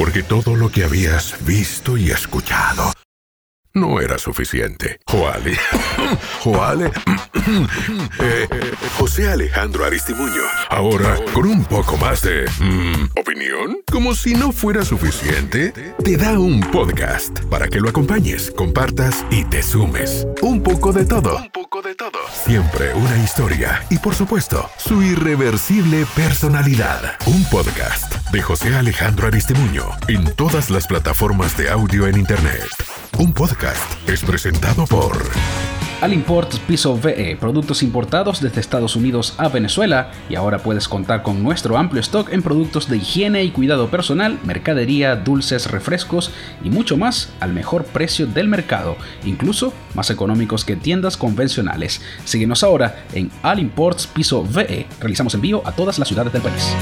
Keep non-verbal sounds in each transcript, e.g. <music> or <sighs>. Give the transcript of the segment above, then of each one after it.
porque todo lo que habías visto y escuchado no era suficiente. Joale. <laughs> Joale. <clears throat> Eh, José Alejandro Aristimuño. Ahora, con un poco más de... mm, ¿Opinión? Como si no fuera suficiente, te da un podcast para que lo acompañes, compartas y te sumes. Un poco de todo. Un poco de todo. Siempre una historia y, por supuesto, su irreversible personalidad. Un podcast de José Alejandro Aristimuño en todas las plataformas de audio en Internet. Un podcast es presentado por Al Import Piso VE, productos importados desde Estados Unidos a Venezuela y ahora puedes contar con nuestro amplio stock en productos de higiene y cuidado personal, mercadería, dulces, refrescos y mucho más al mejor precio del mercado, incluso más económicos que tiendas convencionales. Síguenos ahora en Al Imports Piso VE. Realizamos envío a todas las ciudades del país.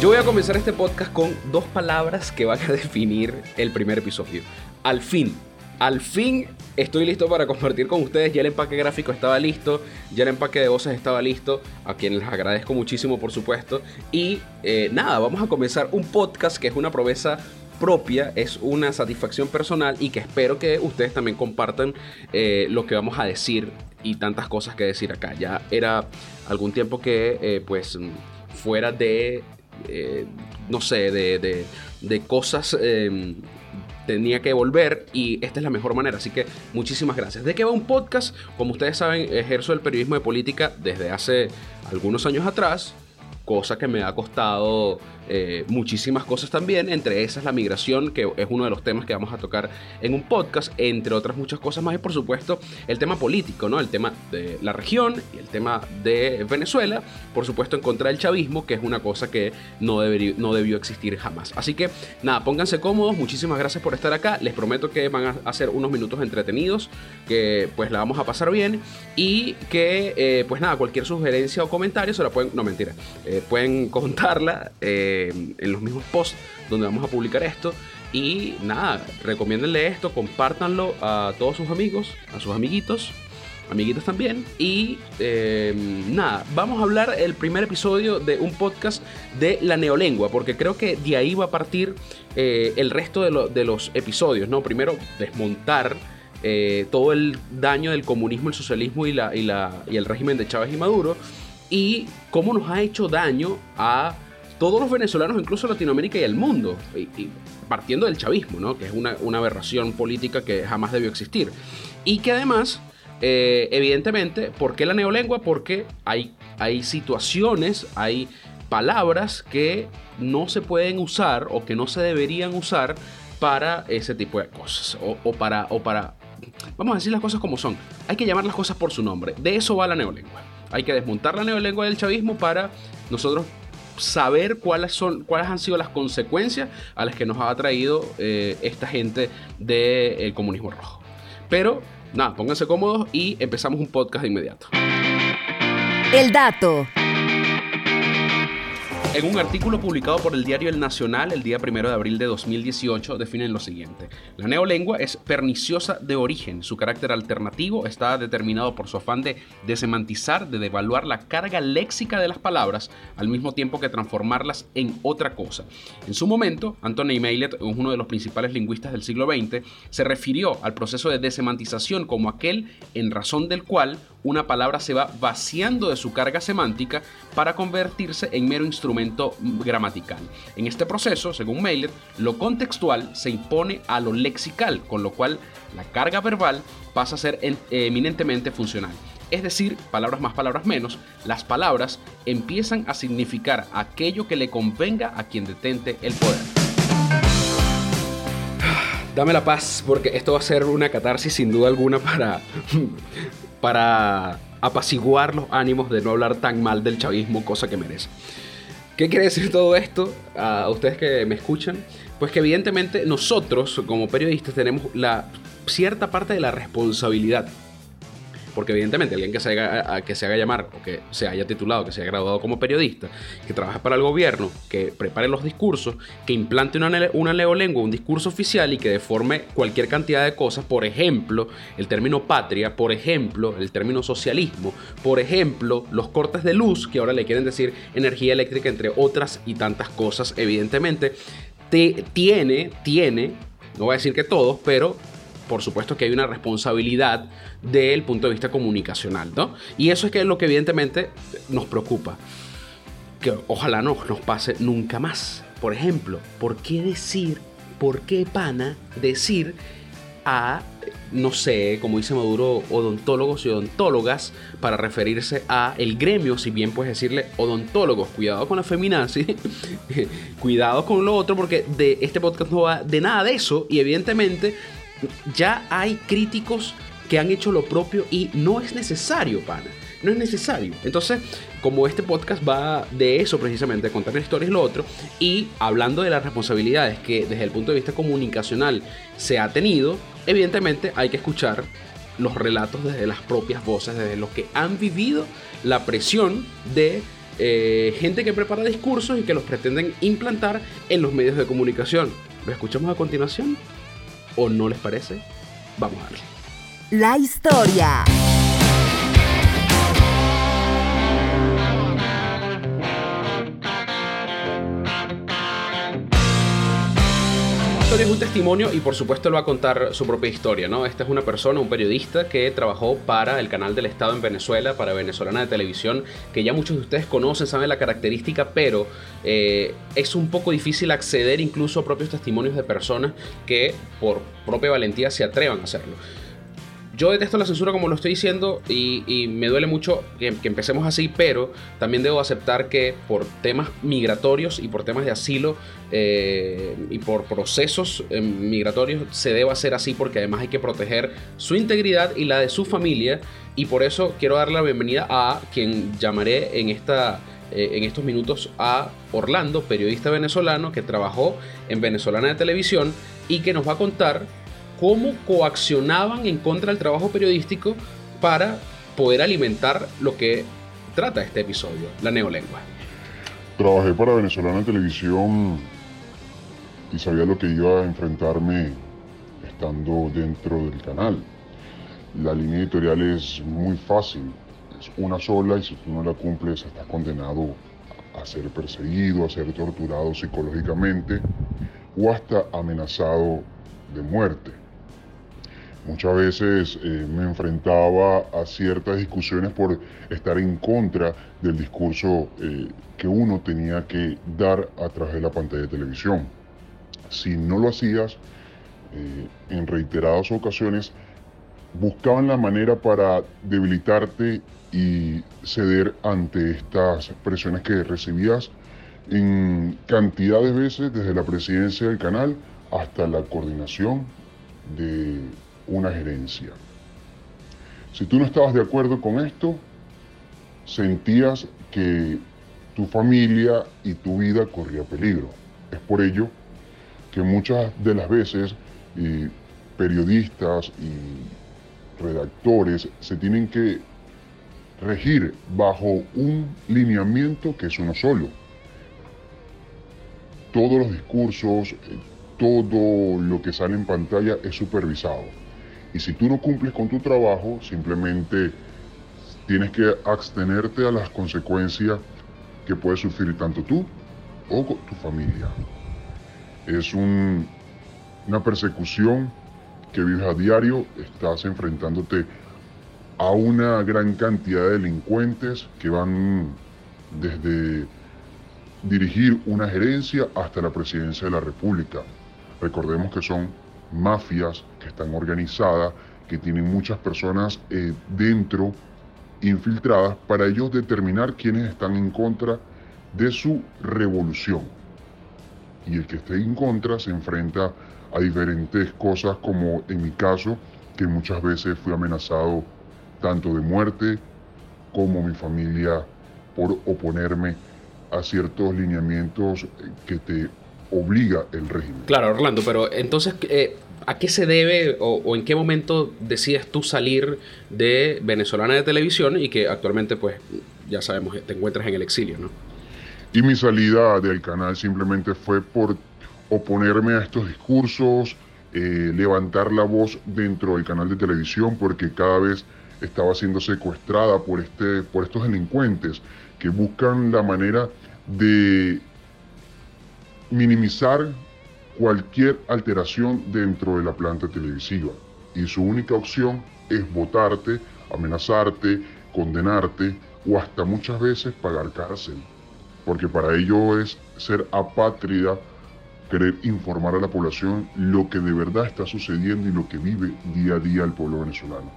Yo voy a comenzar este podcast con dos palabras que van a <laughs> definir el primer episodio. Al fin. Al fin estoy listo para compartir con ustedes. Ya el empaque gráfico estaba listo, ya el empaque de voces estaba listo, a quienes les agradezco muchísimo por supuesto. Y eh, nada, vamos a comenzar un podcast que es una promesa propia, es una satisfacción personal y que espero que ustedes también compartan eh, lo que vamos a decir y tantas cosas que decir acá. Ya era algún tiempo que eh, pues fuera de eh, no sé, de, de- cosas eh, tenía que volver y esta es la mejor manera. Así que muchísimas gracias. ¿De qué va un podcast? Como ustedes saben, ejerzo el periodismo de política desde hace algunos años atrás. Cosa que me ha costado eh, muchísimas cosas también, entre esas la migración, que es uno de los temas que vamos a tocar en un podcast, entre otras muchas cosas más, y por supuesto el tema político, ¿no? El tema de la región y el tema de Venezuela, por supuesto en contra del chavismo, que es una cosa que no, debería, no debió existir jamás. Así que nada, pónganse cómodos, muchísimas gracias por estar acá, les prometo que van a hacer unos minutos entretenidos, que pues la vamos a pasar bien y que eh, pues nada, cualquier sugerencia o comentario se la pueden, no mentira, eh, pueden contarla en los mismos posts donde vamos a publicar esto. Y nada, recomiéndenle esto, compártanlo a todos sus amigos, a sus amiguitos, amiguitos también. Y eh, nada, vamos a hablar el primer episodio de un podcast de la neolengua, porque creo que de ahí va a partir eh, el resto de, lo- de los episodios, ¿no? Primero, desmontar eh, todo el daño del comunismo, el socialismo y, la, y, la, y el régimen de Chávez y Maduro, y cómo nos ha hecho daño a todos los venezolanos, incluso Latinoamérica y el mundo, partiendo del chavismo, ¿no? que es una, aberración política que jamás debió existir. Y que además, eh, evidentemente, ¿por qué la neolengua? Porque hay, hay situaciones, hay palabras que no se pueden usar o que no se deberían usar para ese tipo de cosas. O, o para, o para, vamos a decir las cosas como son. Hay que llamar las cosas por su nombre. De eso va la neolengua. Hay que desmontar la neolengua del chavismo para nosotros saber cuáles son cuáles han sido las consecuencias a las que nos ha traído eh, esta gente del comunismo rojo. Pero nada, pónganse cómodos y empezamos un podcast de inmediato. El dato. En un artículo publicado por el diario El Nacional el día 1 de abril de 2018 definen lo siguiente. La neolengua es perniciosa de origen. Su carácter alternativo está determinado por su afán de desemantizar, de devaluar la carga léxica de las palabras, al mismo tiempo que transformarlas en otra cosa. En su momento, Anthony Maillet, uno de los principales lingüistas del siglo XX, se refirió al proceso de desemantización como aquel en razón del cual una palabra se va vaciando de su carga semántica para convertirse en mero instrumento gramatical. En este proceso, según Maillet, lo contextual se impone a lo lexical, con lo cual la carga verbal pasa a ser en- eminentemente funcional. Es decir, palabras más, palabras menos, las palabras empiezan a significar aquello que le convenga a quien detente el poder. <sighs> Dame la paz, porque esto va a ser una catarsis sin duda alguna para, <laughs> para apaciguar los ánimos de no hablar tan mal del chavismo, cosa que merece. ¿Qué quiere decir todo esto a ustedes que me escuchan? Pues que evidentemente nosotros como periodistas tenemos la cierta parte de la responsabilidad porque evidentemente alguien que se haga, que se haga llamar o que se haya titulado, que se haya graduado como periodista, que trabaje para el gobierno, que prepare los discursos, que implante una, una neolengua, un discurso oficial y que deforme cualquier cantidad de cosas, por ejemplo, el término patria, por ejemplo, el término socialismo, por ejemplo, los cortes de luz, que ahora le quieren decir energía eléctrica, entre otras y tantas cosas, evidentemente, te, tiene, tiene, no voy a decir que todos, pero por supuesto que hay una responsabilidad del punto de vista comunicacional, ¿no? Y eso es que es lo que evidentemente nos preocupa. Que ojalá no nos pase nunca más. Por ejemplo, ¿por qué decir, por qué pana decir a no sé, como dice Maduro, odontólogos y odontólogas para referirse a el gremio, si bien puedes decirle odontólogos, cuidado con la feminazi, <laughs> cuidado con lo otro, porque de este podcast no va de nada de eso y evidentemente ya hay críticos que han hecho lo propio y no es necesario, pana. No es necesario. Entonces, como este podcast va de eso precisamente, de contar historias y lo otro, y hablando de las responsabilidades que desde el punto de vista comunicacional se ha tenido, evidentemente hay que escuchar los relatos desde las propias voces, desde los que han vivido la presión de eh, gente que prepara discursos y que los pretenden implantar en los medios de comunicación. ¿Lo escuchamos a continuación? ¿O no les parece? Vamos a ver. La historia. Es un testimonio y por supuesto él va a contar su propia historia, ¿no? Esta es una persona, un periodista que trabajó para el canal del Estado en Venezuela, para Venezolana de Televisión, que ya muchos de ustedes conocen, saben la característica, pero eh, es un poco difícil acceder incluso a propios testimonios de personas que por propia valentía se atrevan a hacerlo. Yo detesto la censura como lo estoy diciendo y, me duele mucho que, empecemos así, pero también debo aceptar que por temas migratorios y por temas de asilo eh, y por procesos eh, migratorios se debe hacer así porque además hay que proteger su integridad y la de su familia. Y por eso quiero dar la bienvenida a quien llamaré en esta eh, en estos minutos a Orlando, periodista venezolano que trabajó en Venezolana de Televisión y que nos va a contar cómo coaccionaban en contra del trabajo periodístico para poder alimentar lo que trata este episodio, la neolengua. Trabajé para Venezolana Televisión y sabía lo que iba a enfrentarme estando dentro del canal. La línea editorial es muy fácil, es una sola y si tú no la cumples estás condenado a ser perseguido, a ser torturado psicológicamente o hasta amenazado de muerte. Muchas veces eh, me enfrentaba a ciertas discusiones por estar en contra del discurso eh, que uno tenía que dar a través de la pantalla de televisión. Si no lo hacías, eh, en reiteradas ocasiones, buscaban la manera para debilitarte y ceder ante estas presiones que recibías en cantidad de veces desde la presidencia del canal hasta la coordinación de una gerencia. Si tú no estabas de acuerdo con esto, sentías que tu familia y tu vida corría peligro. Es por ello que muchas de las veces periodistas y redactores se tienen que regir bajo un lineamiento que es uno solo. Todos los discursos, eh, todo lo que sale en pantalla es supervisado. Y si tú no cumples con tu trabajo, simplemente tienes que abstenerte a las consecuencias que puedes sufrir tanto tú o tu familia. Es una persecución que vives a diario, estás enfrentándote a una gran cantidad de delincuentes que van desde dirigir una gerencia hasta la presidencia de la República. Recordemos que son mafias que están organizadas, que tienen muchas personas eh, dentro infiltradas para ellos determinar quiénes están en contra de su revolución. Y el que esté en contra se enfrenta a diferentes cosas como en mi caso, que muchas veces fui amenazado tanto de muerte como mi familia por oponerme a ciertos lineamientos que te obliga el régimen. Claro, Orlando, pero entonces, eh, ¿A qué se debe o, en qué momento decides tú salir de venezolana de televisión y que actualmente, pues, ya sabemos, te encuentras en el exilio, ¿no? Y mi salida del canal simplemente fue por oponerme a estos discursos, eh, levantar la voz dentro del canal de televisión, porque cada vez estaba siendo secuestrada por, este, por estos delincuentes que buscan la manera de minimizar cualquier alteración dentro de la planta televisiva. Y su única opción es votarte, amenazarte, condenarte o hasta muchas veces pagar cárcel. Porque para ello es ser apátrida, querer informar a la población lo que de verdad está sucediendo y lo que vive día a día el pueblo venezolano.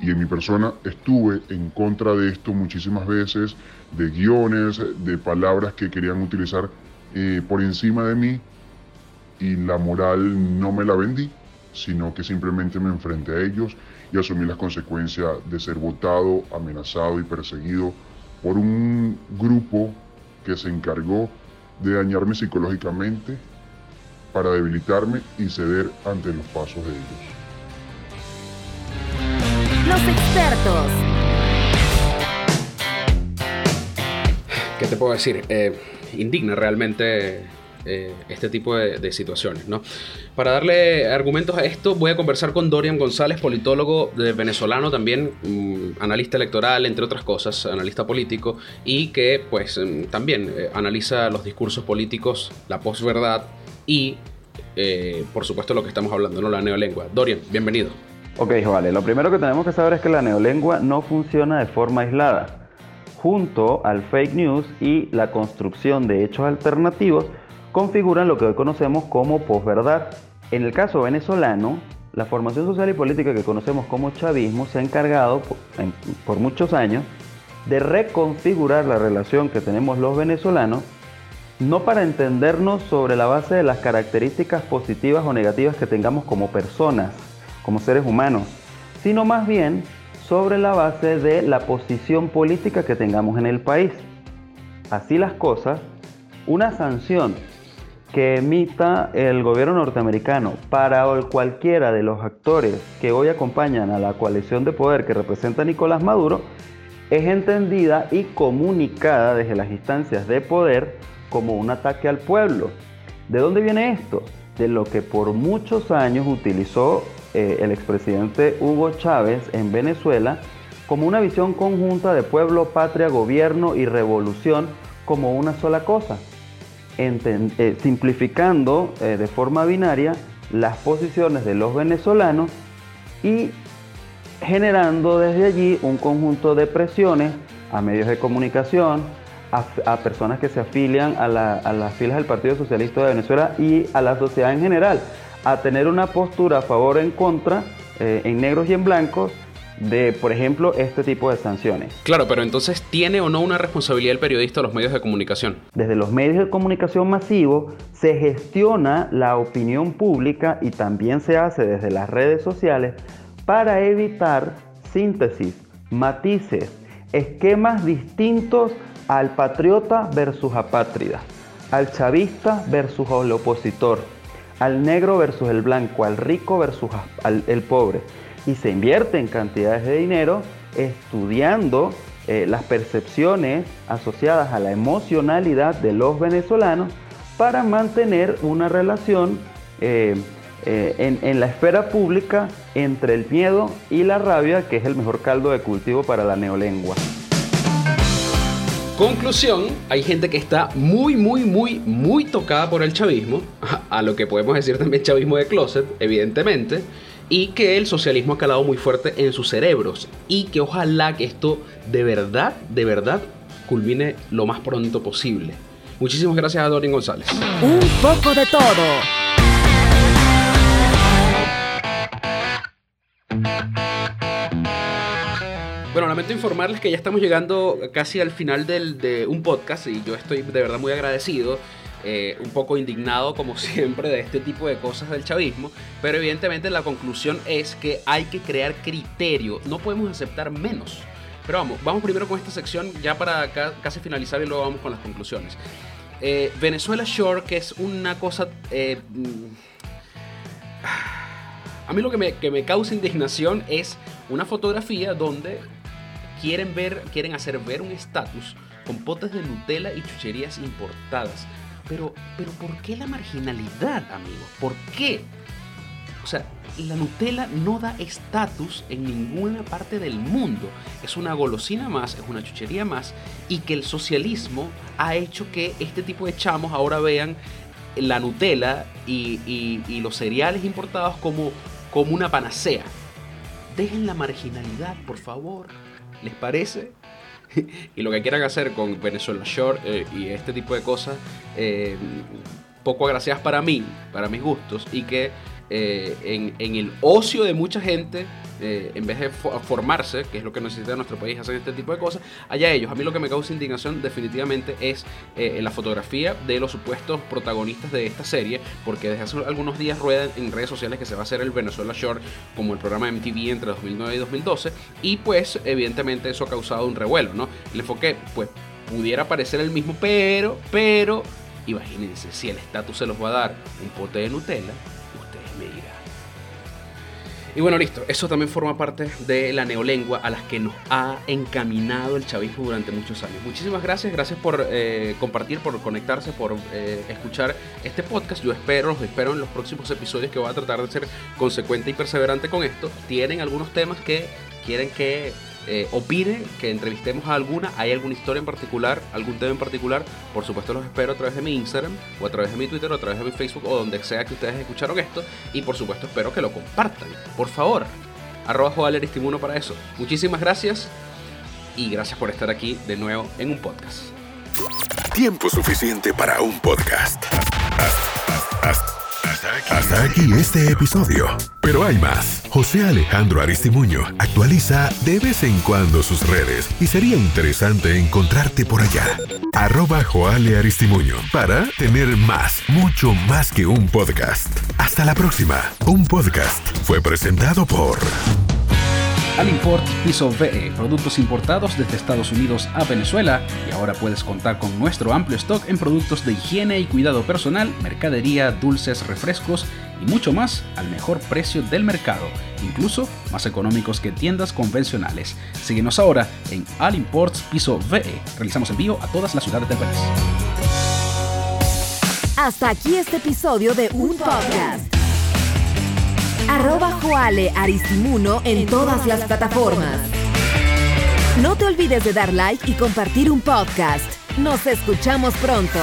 Y en mi persona estuve en contra de esto muchísimas veces, de guiones, de palabras que querían utilizar eh, por encima de mí y la moral no me la vendí, sino que simplemente me enfrenté a ellos y asumí las consecuencias de ser votado, amenazado y perseguido por un grupo que se encargó de dañarme psicológicamente para debilitarme y ceder ante los pasos de ellos. Los expertos. ¿Qué te puedo decir? Eh, indigna realmente eh, este tipo de, situaciones. ¿no? Para darle argumentos a esto, voy a conversar con Dorian González, politólogo venezolano, también mm, analista electoral, entre otras cosas, analista político, y que pues mm, también eh, analiza los discursos políticos, la posverdad y, eh, por supuesto, lo que estamos hablando, ¿no? la neolengua. Dorian, bienvenido. Ok, vale. Lo primero que tenemos que saber es que la neolengua no funciona de forma aislada. Junto al fake news y la construcción de hechos alternativos, configuran lo que hoy conocemos como posverdad. En el caso venezolano, la formación social y política que conocemos como chavismo se ha encargado por, muchos años de reconfigurar la relación que tenemos los venezolanos, no para entendernos sobre la base de las características positivas o negativas que tengamos como personas, como seres humanos, sino más bien sobre la base de la posición política que tengamos en el país. Así las cosas, una sanción que emita el gobierno norteamericano para cualquiera de los actores que hoy acompañan a la coalición de poder que representa Nicolás Maduro es entendida y comunicada desde las instancias de poder como un ataque al pueblo. ¿De dónde viene esto? De lo que por muchos años utilizó eh, el expresidente Hugo Chávez en Venezuela como una visión conjunta de pueblo, patria, gobierno y revolución como una sola cosa eh, simplificando eh, de forma binaria las posiciones de los venezolanos y generando desde allí un conjunto de presiones a medios de comunicación, a, personas que se afilian a, las filas del Partido Socialista de Venezuela y a la sociedad en general, a tener una postura a favor o en contra, eh, en negros y en blancos, de, por ejemplo, este tipo de sanciones. Claro, pero entonces, ¿tiene o no una responsabilidad el periodista o los medios de comunicación? Desde los medios de comunicación masivos se gestiona la opinión pública y también se hace desde las redes sociales para evitar síntesis, matices, esquemas distintos al patriota versus apátrida, al chavista versus el opositor, al negro versus el blanco, al rico versus el pobre y se invierte en cantidades de dinero estudiando eh, las percepciones asociadas a la emocionalidad de los venezolanos para mantener una relación eh, eh, en, la esfera pública entre el miedo y la rabia, que es el mejor caldo de cultivo para la neolengua. Conclusión, hay gente que está muy, muy, muy, muy tocada por el chavismo, <laughs> a lo que podemos decir también chavismo de closet, evidentemente, y que el socialismo ha calado muy fuerte en sus cerebros y que ojalá que esto de verdad, de verdad culmine lo más pronto posible. Muchísimas gracias a Dorin González. Un poco de todo. Bueno, lamento informarles que ya estamos llegando casi al final de un podcast y yo estoy de verdad muy agradecido. Eh, un poco indignado como <laughs> siempre de este tipo de cosas del chavismo, pero evidentemente la conclusión es que hay que crear criterio, no podemos aceptar menos. Pero vamos, vamos primero con esta sección ya para casi finalizar y luego vamos con las conclusiones. Eh, Venezuela Shore, que es una cosa... Eh, mm, <sighs> A mí lo que me, que me causa indignación es una fotografía donde quieren ver, quieren hacer ver un estatus con potes de Nutella y chucherías importadas. Pero, pero ¿por qué la marginalidad, amigo? ¿Por qué? O sea, la Nutella no da estatus en ninguna parte del mundo. Es una golosina más, es una chuchería más. Y que el socialismo ha hecho que este tipo de chamos ahora vean la Nutella y, y- los cereales importados como, como una panacea. Dejen la marginalidad, por favor. ¿Les parece? <laughs> y lo que quieran hacer con Venezuela Short eh, y este tipo de cosas, eh, poco agraciadas para mí, para mis gustos, y que eh, en, en el ocio de mucha gente, eh, en vez de fo- formarse, que es lo que necesita nuestro país, hacer este tipo de cosas, allá ellos. A mí lo que me causa indignación definitivamente es eh, la fotografía de los supuestos protagonistas de esta serie, porque desde hace algunos días ruedan en redes sociales que se va a hacer el Venezuela Short como el programa MTV entre 2009 y 2012, y pues evidentemente eso ha causado un revuelo, ¿no? El enfoque, pues, pudiera parecer el mismo, pero, pero, imagínense, si el estatus se los va a dar un pote de Nutella. Y bueno, listo. Eso también forma parte de la neolengua a las que nos ha encaminado el chavismo durante muchos años. Muchísimas gracias. Gracias por eh, compartir, por conectarse, por eh, escuchar este podcast. Yo espero, los espero en los próximos episodios que voy a tratar de ser consecuente y perseverante con esto. Tienen algunos temas que quieren que eh, opine, que entrevistemos a alguna, hay alguna historia en particular, algún tema en particular, por supuesto los espero a través de mi Instagram, o a través de mi Twitter, o a través de mi Facebook, o donde sea que ustedes escucharon esto, y por supuesto espero que lo compartan, por favor. Arroba Joel Aristimuno para eso. Muchísimas gracias, y gracias por estar aquí de nuevo en un podcast. Tiempo suficiente para un podcast. Aquí este episodio. Pero hay más. José Alejandro Aristimuño actualiza de vez en cuando sus redes y sería interesante encontrarte por allá. Arroba Joale Aristimuño para tener más, mucho más que un podcast. Hasta la próxima. Un podcast fue presentado por... Alimport Piso VE, productos importados desde Estados Unidos a Venezuela y ahora puedes contar con nuestro amplio stock en productos de higiene y cuidado personal, mercadería, dulces, refrescos y mucho más al mejor precio del mercado, incluso más económicos que tiendas convencionales. Síguenos ahora en Alimports Piso VE. Realizamos envío a todas las ciudades del país. Hasta aquí este episodio de Un Podcast. Arroba Joale Aristimuno en todas las plataformas. No te olvides de dar like y compartir un podcast. Nos escuchamos pronto.